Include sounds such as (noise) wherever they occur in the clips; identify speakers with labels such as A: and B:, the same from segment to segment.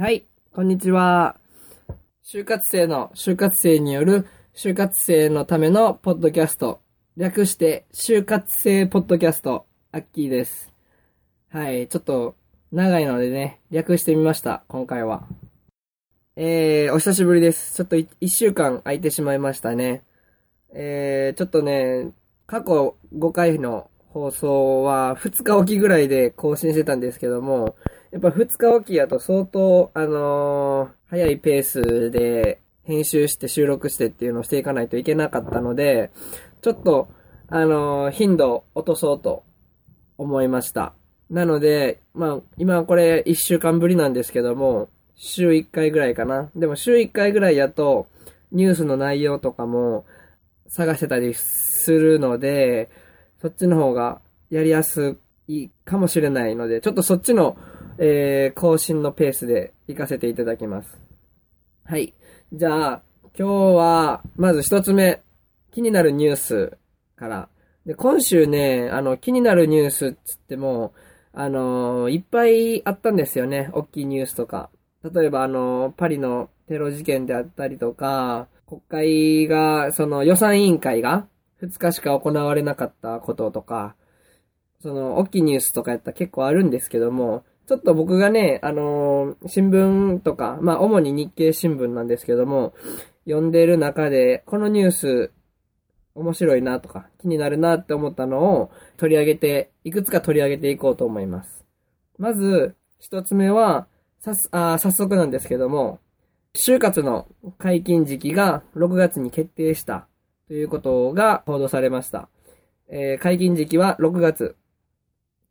A: はい、こんにちは。就活生の就活生による就活生のためのポッドキャスト。略して、就活生ポッドキャスト、アッキーです。はい、ちょっと長いのでね、略してみました、今回は。えー、お久しぶりです。ちょっと一週間空いてしまいましたね。えー、ちょっとね、過去5回の放送は2日おきぐらいで更新してたんですけども、やっぱ2日おきやと相当、あのー、早いペースで編集して収録してっていうのをしていかないといけなかったので、ちょっと、あのー、頻度落とそうと思いました。なので、まあ、今これ1週間ぶりなんですけども、週1回ぐらいかな。でも週1回ぐらいやと、ニュースの内容とかも探せたりするので、そっちの方がやりやすいかもしれないので、ちょっとそっちのえー、更新のペースで行かせていただきます。はい。じゃあ、今日は、まず一つ目、気になるニュースから。で、今週ね、あの、気になるニュースっつっても、あのー、いっぱいあったんですよね。大きいニュースとか。例えば、あのー、パリのテロ事件であったりとか、国会が、その予算委員会が2日しか行われなかったこととか、その、大きいニュースとかやったら結構あるんですけども、ちょっと僕がね、あのー、新聞とか、まあ、主に日経新聞なんですけども、読んでる中で、このニュース、面白いなとか、気になるなって思ったのを取り上げて、いくつか取り上げていこうと思います。まず、一つ目は、さす、あ、早速なんですけども、就活の解禁時期が6月に決定したということが報道されました。えー、解禁時期は6月。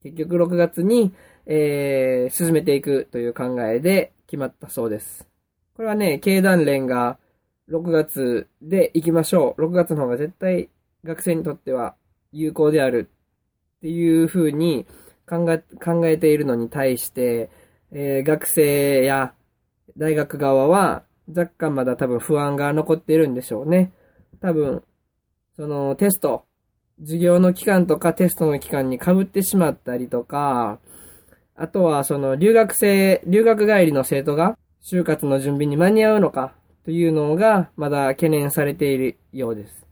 A: 結局6月に、えー、進めていくという考えで決まったそうです。これはね、経団連が6月で行きましょう。6月の方が絶対学生にとっては有効であるっていう風に考え、考えているのに対して、えー、学生や大学側は若干まだ多分不安が残っているんでしょうね。多分、そのテスト、授業の期間とかテストの期間に被ってしまったりとか、あとは、その、留学生、留学帰りの生徒が、就活の準備に間に合うのか、というのが、まだ懸念されているようです。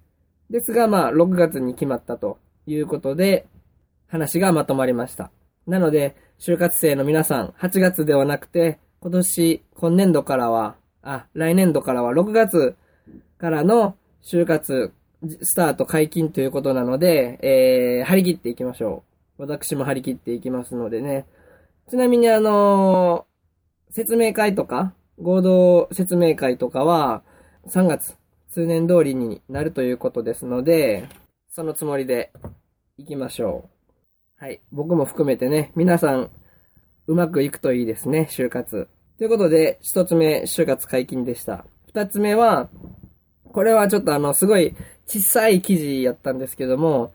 A: ですが、まあ、6月に決まったということで、話がまとまりました。なので、就活生の皆さん、8月ではなくて、今年、今年度からは、あ、来年度からは6月からの就活スタート解禁ということなので、えー、張り切っていきましょう。私も張り切っていきますのでね。ちなみにあのー、説明会とか、合同説明会とかは、3月、通年通りになるということですので、そのつもりで行きましょう。はい。僕も含めてね、皆さん、うまくいくといいですね、就活。ということで、一つ目、就活解禁でした。二つ目は、これはちょっとあの、すごい小さい記事やったんですけども、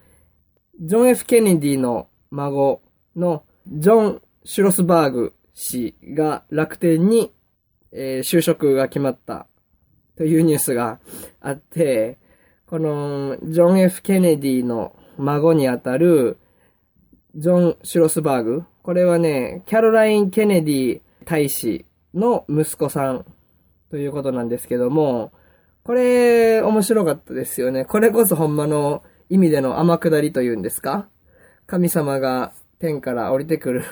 A: ジョン・ F・ ケネディの孫のジョン・シュロスバーグ氏が楽天に、えー、就職が決まったというニュースがあって、このジョン・ F・ ケネディの孫にあたるジョン・シュロスバーグ。これはね、キャロライン・ケネディ大使の息子さんということなんですけども、これ面白かったですよね。これこそほんまの意味での天下りというんですか神様が天から降りてくる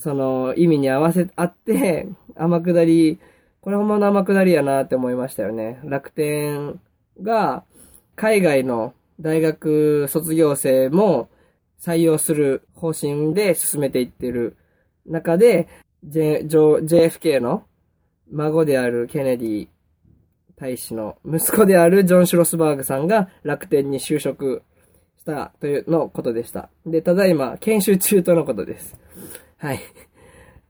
A: その意味に合わせ、あって、天下り、これほんまの天下りやなって思いましたよね。楽天が海外の大学卒業生も採用する方針で進めていってる中で、J、JFK の孫であるケネディ大使の息子であるジョン・シュロスバーグさんが楽天に就職したというのことでした。で、ただいま研修中とのことです。はい。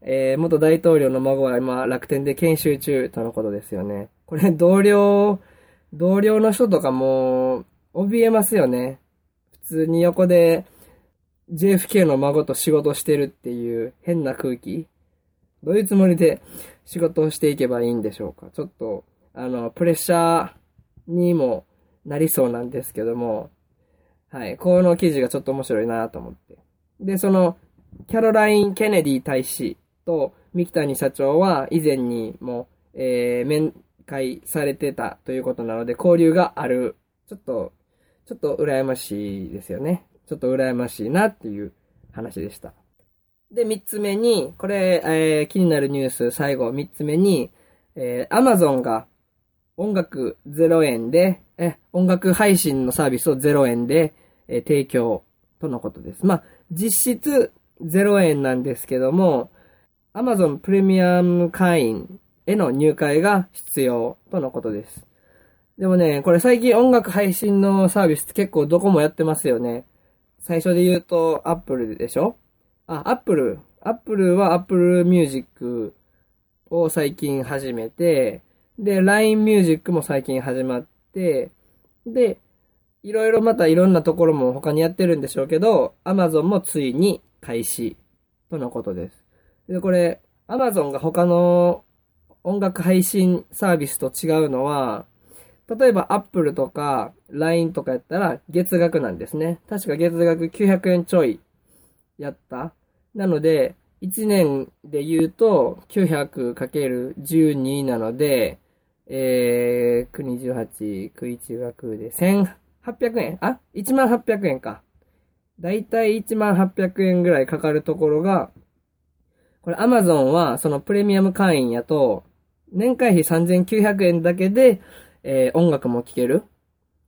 A: えー、元大統領の孫は今楽天で研修中とのことですよね。これ同僚、同僚の人とかも、怯えますよね。普通に横で JFK の孫と仕事してるっていう変な空気。どういうつもりで仕事をしていけばいいんでしょうか。ちょっと、あの、プレッシャーにもなりそうなんですけども、はい。この記事がちょっと面白いなと思って。で、その、キャロライン・ケネディ大使と三木谷社長は以前にも、えー、面会されてたということなので、交流がある。ちょっと、ちょっと羨ましいですよね。ちょっと羨ましいなっていう話でした。で、三つ目に、これ、えー、気になるニュース、最後、三つ目に、えー、アマゾンが音楽0円で、え、音楽配信のサービスを0円で、えー、提供とのことです。まあ、実質0円なんですけども、Amazon プレミアム会員への入会が必要とのことです。でもね、これ最近音楽配信のサービスって結構どこもやってますよね。最初で言うと Apple でしょ？あ、Apple。Apple は Apple Music を最近始めて、で、LINE Music も最近始まって、で、いろいろまたいろんなところも他にやってるんでしょうけど、Amazon もついに開始とのことです。で、これ、Amazon が他の音楽配信サービスと違うのは、例えば Apple とか LINE とかやったら月額なんですね。確か月額900円ちょいやった。なので、1年で言うと 900×12 なので、えー、9、28、9、1枠で1800円？あ ?1800 円か。だいたい1万800円ぐらいかかるところが、これ Amazon はそのプレミアム会員やと、年会費3900円だけで、えー、音楽も聴ける。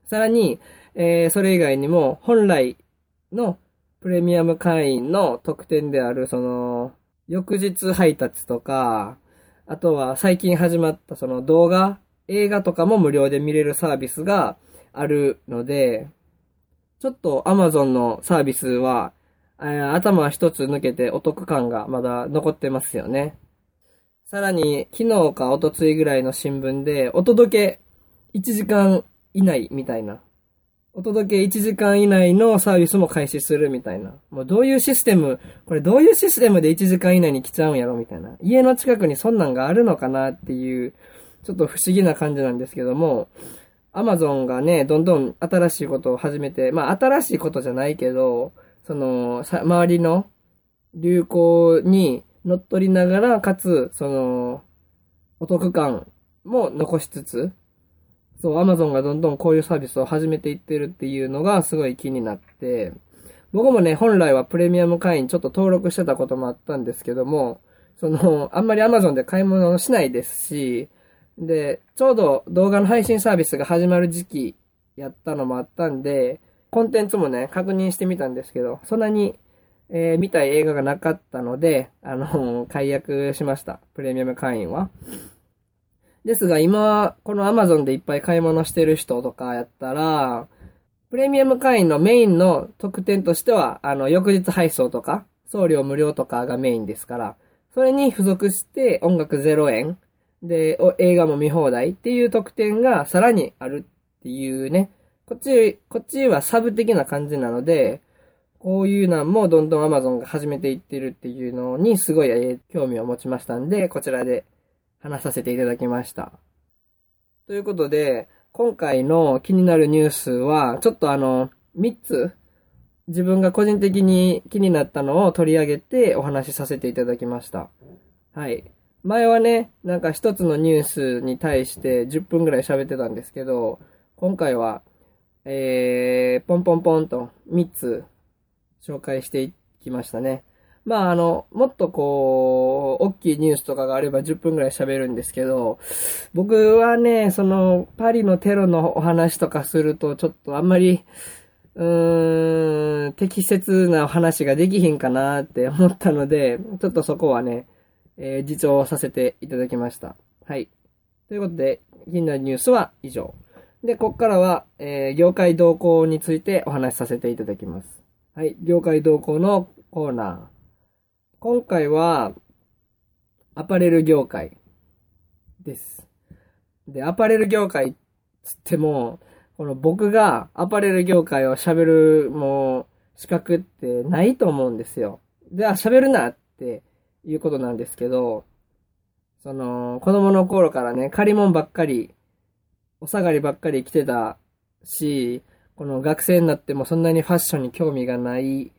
A: さらに、えー、それ以外にも、本来のプレミアム会員の特典である、その、翌日配達とか、あとは最近始まったその動画、映画とかも無料で見れるサービスがあるので、ちょっと Amazon のサービスは、えー、頭一つ抜けてお得感がまだ残ってますよね。さらに、昨日かおとついぐらいの新聞で、お届け1時間以内みたいな。お届け1時間以内のサービスも開始するみたいな。もうどういうシステム、これどういうシステムで1時間以内に来ちゃうんやろみたいな。家の近くにそんなんがあるのかなっていう、ちょっと不思議な感じなんですけども、アマゾンがね、どんどん新しいことを始めて、まあ新しいことじゃないけど、その、さ、周りの流行に乗っ取りながら、かつ、その、お得感も残しつつ、そう、アマゾンがどんどんこういうサービスを始めていってるっていうのがすごい気になって、僕もね、本来はプレミアム会員ちょっと登録してたこともあったんですけども、その、あんまりアマゾンで買い物をしないですし、で、ちょうど動画の配信サービスが始まる時期やったのもあったんで、コンテンツもね、確認してみたんですけど、そんなに、えー、見たい映画がなかったので、あの、(laughs) 解約しました。プレミアム会員は。ですが、今、この Amazon でいっぱい買い物してる人とかやったら、プレミアム会員のメインの特典としては、あの、翌日配送とか、送料無料とかがメインですから、それに付属して音楽0円で、映画も見放題っていう特典がさらにあるっていうね。こっち、こっちはサブ的な感じなので、こういうのもどんどん Amazon が始めていってるっていうのにすごい、え興味を持ちましたんで、こちらで話させていただきました。ということで、今回の気になるニュースは、ちょっとあの、3つ、自分が個人的に気になったのを取り上げてお話しさせていただきました。はい。前はね、なんか一つのニュースに対して10分ぐらい喋ってたんですけど、今回は、えー、ポンポンポンと3つ紹介していきましたね。まああの、もっとこう、大きいニュースとかがあれば10分ぐらい喋るんですけど、僕はね、その、パリのテロのお話とかすると、ちょっとあんまり、うーん、適切なお話ができひんかなって思ったので、ちょっとそこはね、えー、自重させていただきました。はい。ということで、気になるニュースは以上。で、ここからは、えー、業界動向についてお話しさせていただきます。はい。業界動向のコーナー。今回は、アパレル業界です。で、アパレル業界つっても、この僕がアパレル業界を喋るもう資格ってないと思うんですよ。で、あ、喋るなっていうことなんですけど、その、子供の頃からね、借り物ばっかり、お下がりばっかり着てたし、この学生になってもそんなにファッションに興味がない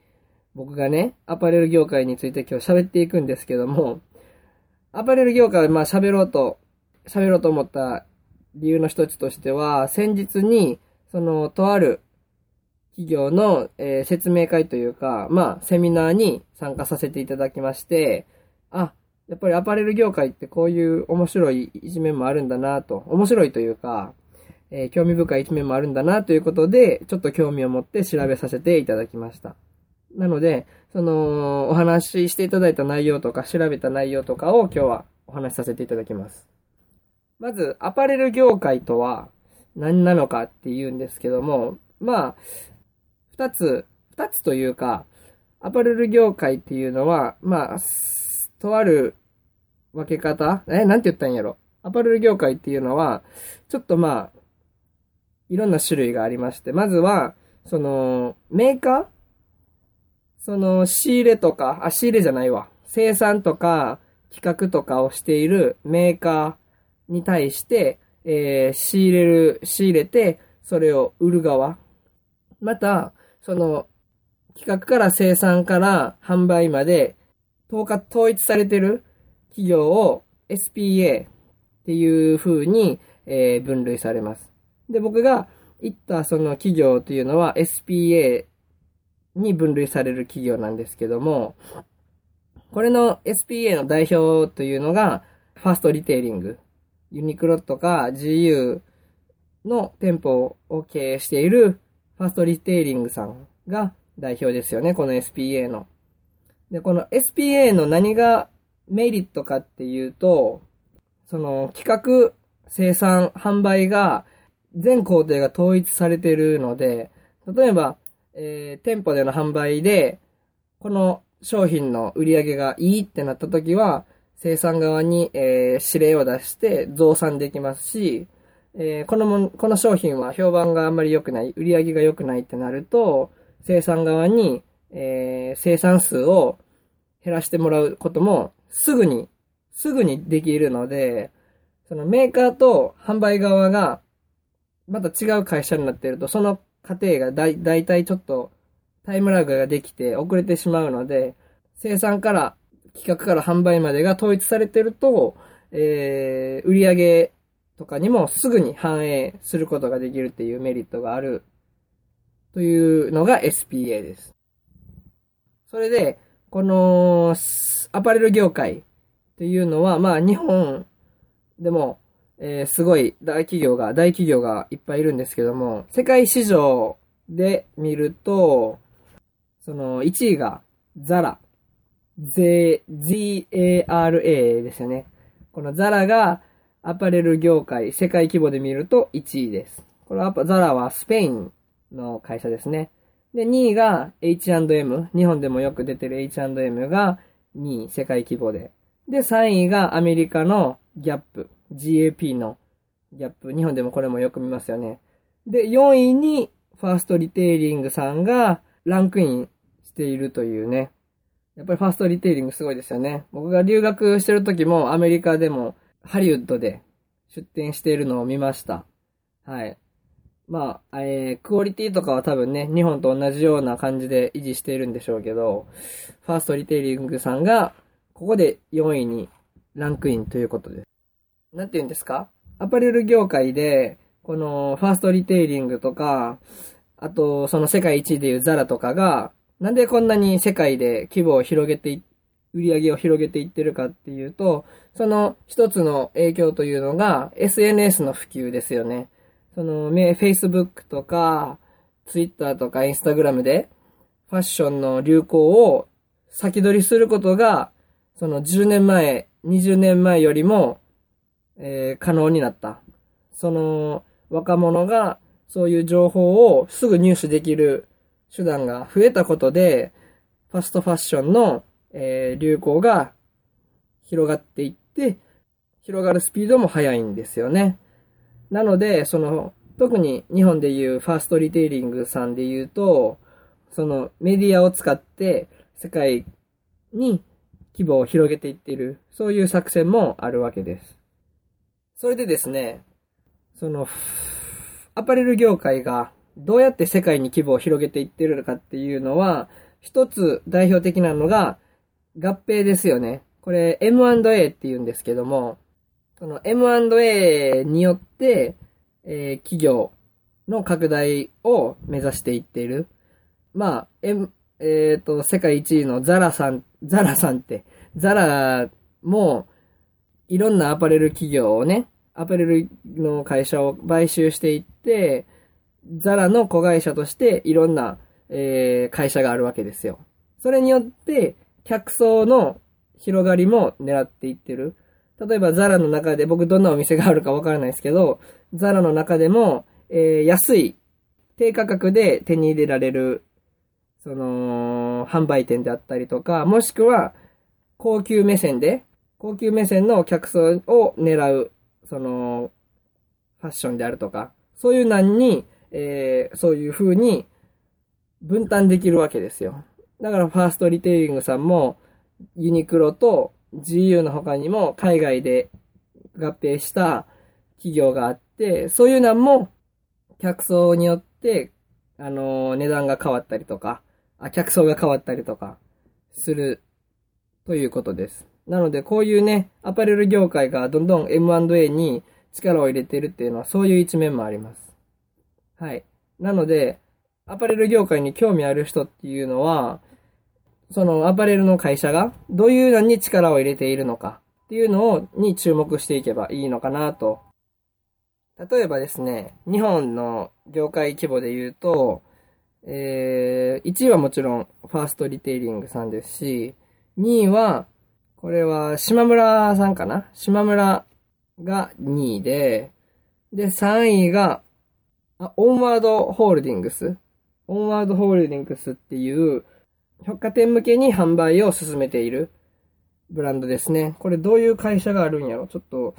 A: 僕がね、アパレル業界について今日喋っていくんですけども、アパレル業界まあ喋ろうと、喋ろうと思った理由の一つとしては、先日に、その、とある企業の、えー、説明会というか、まあ、セミナーに参加させていただきまして、あ、やっぱりアパレル業界ってこういう面白い一面もあるんだなと、面白いというか、えー、興味深い一面もあるんだなということで、ちょっと興味を持って調べさせていただきました。なので、その、お話ししていただいた内容とか、調べた内容とかを今日はお話しさせていただきます。まず、アパレル業界とは何なのかっていうんですけども、まあ、二つ、二つというか、アパレル業界っていうのは、まあ、とある分け方？え、なんて言ったんやろ？アパレル業界っていうのは、ちょっとまあ、いろんな種類がありまして、まずは、その、メーカー？その、仕入れとか、あ、仕入れじゃないわ。生産とか、企画とかをしているメーカーに対して、えー、仕入れる、仕入れて、それを売る側。また、その、企画から生産から販売まで、統一されてる企業を SPA っていう風に、えー、分類されます。で、僕が行ったその企業というのは SPA に分類される企業なんですけども、これの SPA の代表というのが、ファーストリテイリング。ユニクロとか GU の店舗を経営しているファーストリテイリングさんが代表ですよね、この SPA の。で、この SPA の何がメリットかっていうと、その企画、生産、販売が全工程が統一されているので、例えば、えー、店舗での販売で、この商品の売り上げがいいってなった時は、生産側に、えー、指令を出して増産できますし、えー、このも、この商品は評判があんまり良くない、売り上げが良くないってなると、生産側に、えー、生産数を減らしてもらうこともすぐに、すぐにできるので、そのメーカーと販売側がまた違う会社になっていると、その過程がだい、だいたいちょっとタイムラグができて遅れてしまうので、生産から企画から販売までが統一されてると、えー、売上とかにもすぐに反映することができるっていうメリットがあるというのが SPA です。それで、このアパレル業界っていうのは、まあ日本でも、えー、すごい大企業が、大企業がいっぱいいるんですけども、世界市場で見ると、その1位がザラ。Z、Z-A-R-A ですよね。このザラがアパレル業界、世界規模で見ると1位です。これはザラはスペインの会社ですね。で、2位が H&M。日本でもよく出てる H&M が2位、世界規模で。で、3位がアメリカのギャップ。GAP のギャップ。日本でもこれもよく見ますよね。で、4位にファーストリテイリングさんがランクインしているというね。やっぱりファーストリテイリングすごいですよね。僕が留学してる時もアメリカでもハリウッドで出店しているのを見ました。はい。まあ、えー、クオリティとかは多分ね、日本と同じような感じで維持しているんでしょうけど、ファーストリテイリングさんが、ここで4位にランクインということです。なんて言うんですか？アパレル業界で、このファーストリテイリングとか、あと、その世界一位でいうザラとかが、なんでこんなに世界で規模を広げてい、売り上げを広げていってるかっていうと、その一つの影響というのが SNS の普及ですよね。その、Facebook とか、Twitter とか Instagram で、ファッションの流行を先取りすることが、その10年前、20年前よりも、えー、可能になった。その、若者がそういう情報をすぐ入手できる手段が増えたことで、ファストファッションの、えー、流行が広がっていって、広がるスピードも速いんですよね。なので、その、特に日本でいうファーストリテイリングさんで言うと、そのメディアを使って世界に規模を広げていっている、そういう作戦もあるわけです。それでですね、その、アパレル業界がどうやって世界に規模を広げていってるのかっていうのは、一つ代表的なのが合併ですよね。これ M&A って言うんですけども、その M&A によって、えー、企業の拡大を目指していっている。まあ、M、えっ、ー、と、世界一位のザラさん、ザラさんって、ザラも、いろんなアパレル企業をね、アパレルの会社を買収していって、ザラの子会社としていろんな、えー、会社があるわけですよ。それによって、客層の広がりも狙っていってる。例えばザラの中で僕どんなお店があるかわからないですけど、ザラの中でも、えー、安い、低価格で手に入れられる、その、販売店であったりとか、もしくは、高級目線で、高級目線の客層を狙う、その、ファッションであるとか、そういう難に、えー、そういう風に分担できるわけですよ。だからファーストリテイリングさんも、ユニクロと GU の他にも海外で合併した企業があって、そういうのも客層によって、あの、値段が変わったりとか、あ、客層が変わったりとか、する、ということです。なので、こういうね、アパレル業界がどんどん M&A に力を入れてるっていうのは、そういう一面もあります。はい。なので、アパレル業界に興味ある人っていうのは、そのアパレルの会社がどういうのに力を入れているのかっていうのを、に注目していけばいいのかなと。例えばですね、日本の業界規模で言うと、えー、1位はもちろんファーストリテイリングさんですし、2位は、これは島村さんかな？島村が2位で、で、3位が、あ、オンワードホールディングス？オンワードホールディングスっていう、百貨店向けに販売を進めているブランドですね。これどういう会社があるんやろ？ちょっと、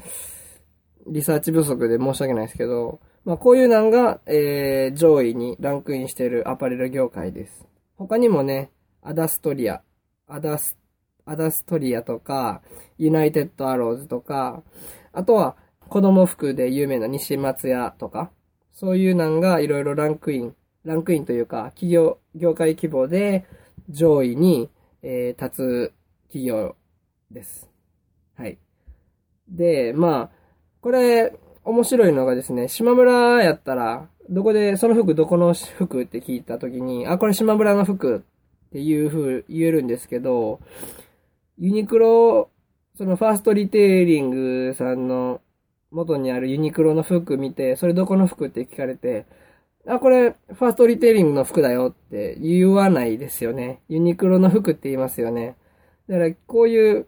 A: リサーチ不足で申し訳ないですけど、まあこういうのが、えー、上位にランクインしているアパレル業界です。他にもね、アダストリア、アダス、アダストリアとか、ユナイテッドアローズとか、あとは子供服で有名な西松屋とか、そういうのがいろいろランクイン、ランクインというか、企業、業界規模で、上位に、えー、立つ企業です。はい。で、まあ、これ、面白いのがですね、島村やったら、どこで、その服どこの服って聞いたときに、あ、これ島村の服っていう風言えるんですけど、ユニクロ、そのファーストリテイリングさんの元にあるユニクロの服見て、それどこの服って聞かれて、あ、これ、ファーストリテイリングの服だよって言わないですよね。ユニクロの服って言いますよね。だから、こういう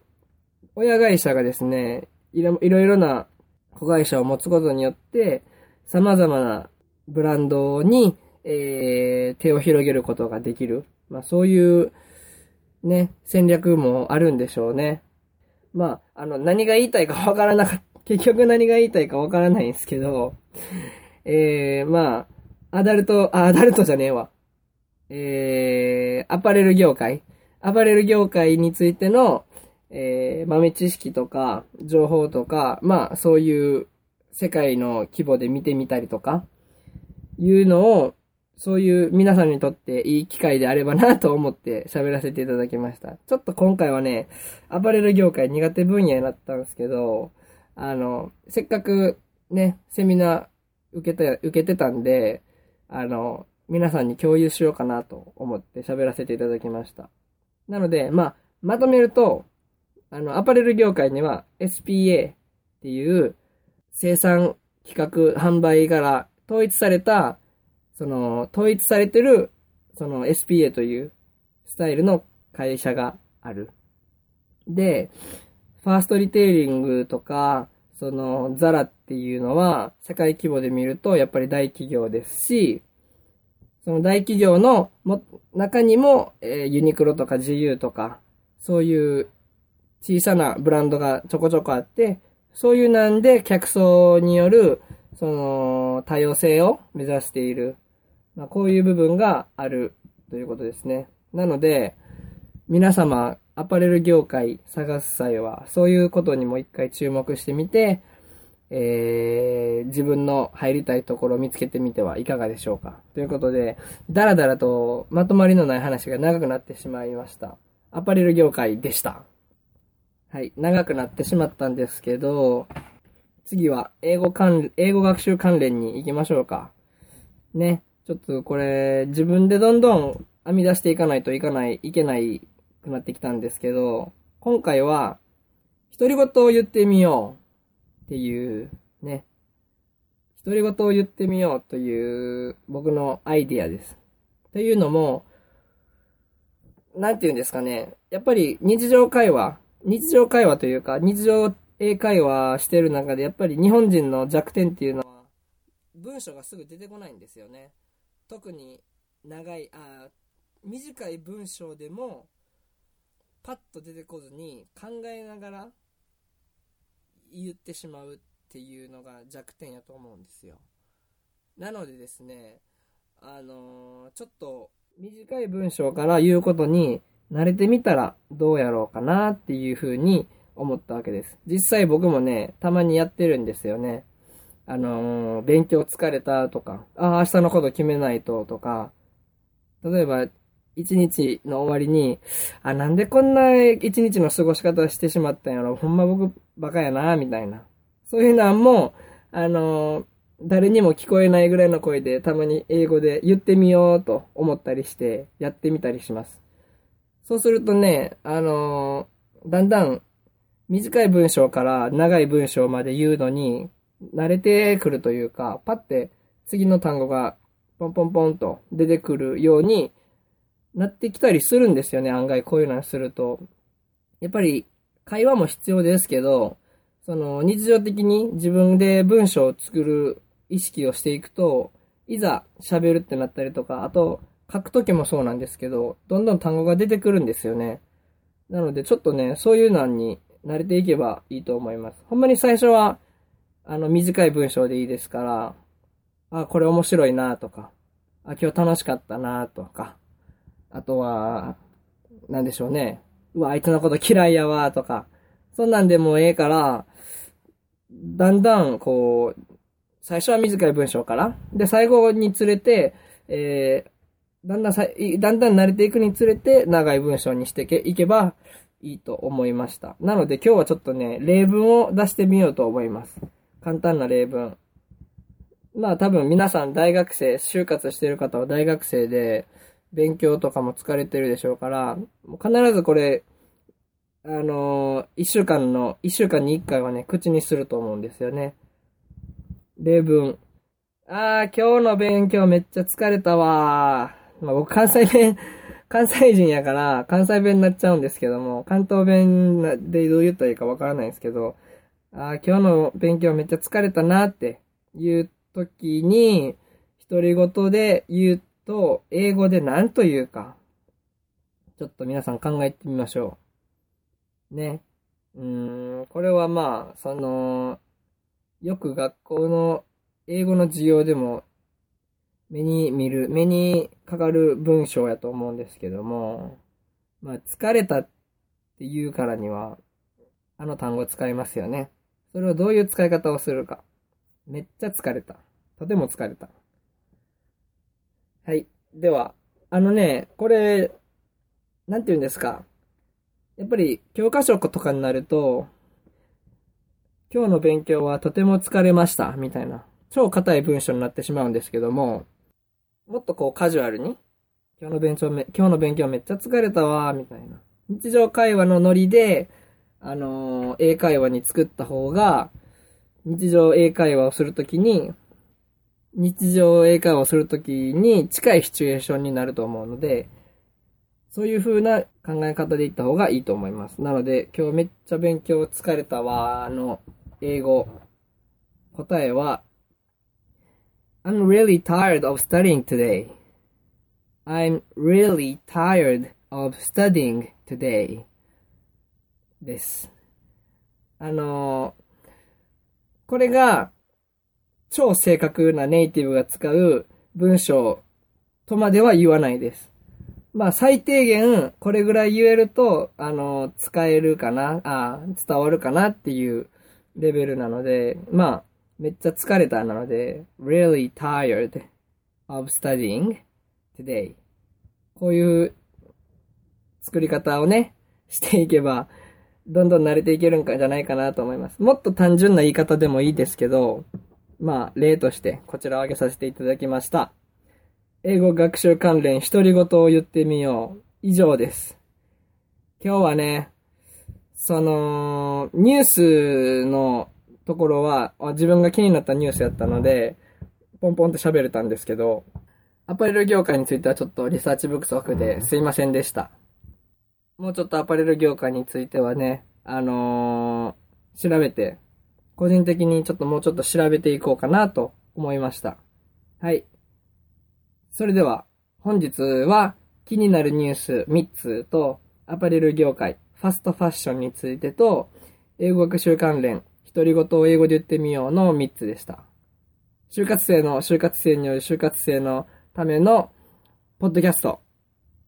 A: 親会社がですね、いろいろな子会社を持つことによって、様々なブランドに、えー、手を広げることができる。まあ、そういう、ね、戦略もあるんでしょうね。まあ、あの、何が言いたいかわからなかった、結局何が言いたいかわからないんですけど、えー、まあ、アダルト、あ、アダルトじゃねえわ。えー、アパレル業界。アパレル業界についての、えー、豆知識とか、情報とか、まあ、そういう世界の規模で見てみたりとか、いうのを、そういう皆さんにとっていい機会であればなと思って喋らせていただきました。ちょっと今回はね、アパレル業界苦手分野になったんですけど、あの、せっかくね、セミナー受けて、受けてたんで、あの、皆さんに共有しようかなと思って喋らせていただきました。なので、まあ、まとめると、あの、アパレル業界には SPA っていう生産企画販売から統一された、その、統一されてる、その SPA というスタイルの会社がある。で、ファーストリテイリングとか、その、ザラっていうのは、世界規模で見ると、やっぱり大企業ですし、その大企業の、中にも、えー、ユニクロとか GU とか、そういう小さなブランドがちょこちょこあって、そういうなんで客層による、その、多様性を目指している。まあ、こういう部分があるということですね。なので、皆様、アパレル業界探す際は、そういうことにも一回注目してみて、えー、自分の入りたいところを見つけてみてはいかがでしょうか。ということで、だらだらとまとまりのない話が長くなってしまいました。アパレル業界でした。はい、長くなってしまったんですけど、次は英語関、英語学習関連に行きましょうか。ね。ちょっとこれ、自分でどんどん編み出していかないといかない、いけないくなってきたんですけど、今回は、独り言を言ってみようっていう、ね。独り言を言ってみようという僕のアイディアです。というのも、なんて言うんですかね。やっぱり日常会話、日常会話というか、日常英会話してる中で、やっぱり日本人の弱点っていうのは、文章がすぐ出てこないんですよね。特に長い、あ短い文章でも、パッと出てこずに考えながら言ってしまうっていうのが弱点やと思うんですよ。なのでですね、あのー、ちょっと短い文章から言うことに慣れてみたらどうやろうかなっていうふうに思ったわけです。実際僕もね、たまにやってるんですよね。あのー、勉強疲れたとか、ああ、明日のこと決めないととか、例えば、一日の終わりに、あ、なんでこんな一日の過ごし方してしまったんやろ、ほんま僕バカやな、みたいな。そういうのも、あのー、誰にも聞こえないぐらいの声でたまに英語で言ってみようと思ったりしてやってみたりします。そうするとね、あのー、だんだん短い文章から長い文章まで言うのに慣れてくるというか、パって次の単語がポンポンポンと出てくるようになってきたりするんですよね、案外こういうのすると。やっぱり会話も必要ですけど、その日常的に自分で文章を作る意識をしていくと、いざ喋るってなったりとか、あと書くときもそうなんですけど、どんどん単語が出てくるんですよね。なのでちょっとね、そういうのに慣れていけばいいと思います。ほんまに最初は、あの、短い文章でいいですから、あ、これ面白いなとか、あ、今日楽しかったなとか、あとは、なんでしょうね。うわ、あいつのこと嫌いやわとか、そんなんでもええから、だんだん、こう、最初は短い文章から、で、最後につれて、えー、だんだんさ、だんだん慣れていくにつれて、長い文章にしていけば、いいと思いました。なので今日はちょっとね、例文を出してみようと思います。簡単な例文。まあ多分皆さん大学生、就活してる方は大学生で、勉強とかも疲れてるでしょうから、必ずこれ、あの、一週間の、一週間に一回はね、口にすると思うんですよね。例文。あー、今日の勉強めっちゃ疲れたわー。まあ僕関西弁 (laughs) 関西人やから関西弁になっちゃうんですけども、関東弁でどう言ったらいいかわからないんですけど、ああ、今日の勉強めっちゃ疲れたなっていう時に、独り言で言うと、英語で何と言うか、ちょっと皆さん考えてみましょう。ね。うーん、これはまあ、その、よく学校の英語の授業でも目に見る、目にかかる文章やと思うんですけども、まあ、疲れたって言うからには、あの単語使いますよね。それをどういう使い方をするか。めっちゃ疲れた。とても疲れた。はい。では、あのね、これ、なんて言うんですか？やっぱり、教科書とかになると、今日の勉強はとても疲れました、みたいな、超硬い文章になってしまうんですけども、もっとこうカジュアルに、今日の勉強め、今日の勉強めっちゃ疲れたわ、みたいな。日常会話のノリで、あのー、英会話に作った方が、日常英会話をするときに、日常英会話をするときに近いシチュエーションになると思うので、そういう風な考え方でいった方がいいと思います。なので、今日めっちゃ勉強疲れたわ、の英語、答えは、I'm really tired of studying today. I'm really tired of studying today. です。あのー、これが超正確なネイティブが使う文章とまでは言わないです。まあ最低限これぐらい言えると、あの、使えるかな、あ伝わるかなっていうレベルなので、まあめっちゃ疲れたなので、really tired of studying today. こういう作り方をね、していけば、どんどん慣れていけるんじゃないかなと思います。もっと単純な言い方でもいいですけど、まあ、例としてこちらを挙げさせていただきました。英語学習関連独り言を言ってみよう。以上です。今日はね、その、ニュースのところは、自分が気になったニュースやったので、ポンポンって喋れたんですけど、アパレル業界についてはちょっとリサーチ不足ですいませんでした。もうちょっとアパレル業界についてはね、あのー、調べて、個人的にちょっともうちょっと調べていこうかなと思いました。はい。それでは、本日は気になるニュース3つと、アパレル業界、ファストファッションについてと、英語学習関連、独り言を英語で言ってみようの3つでした。就活生の就活生による就活生のためのポッドキャスト、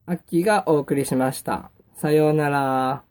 A: アッキーがお送りしました。さようなら。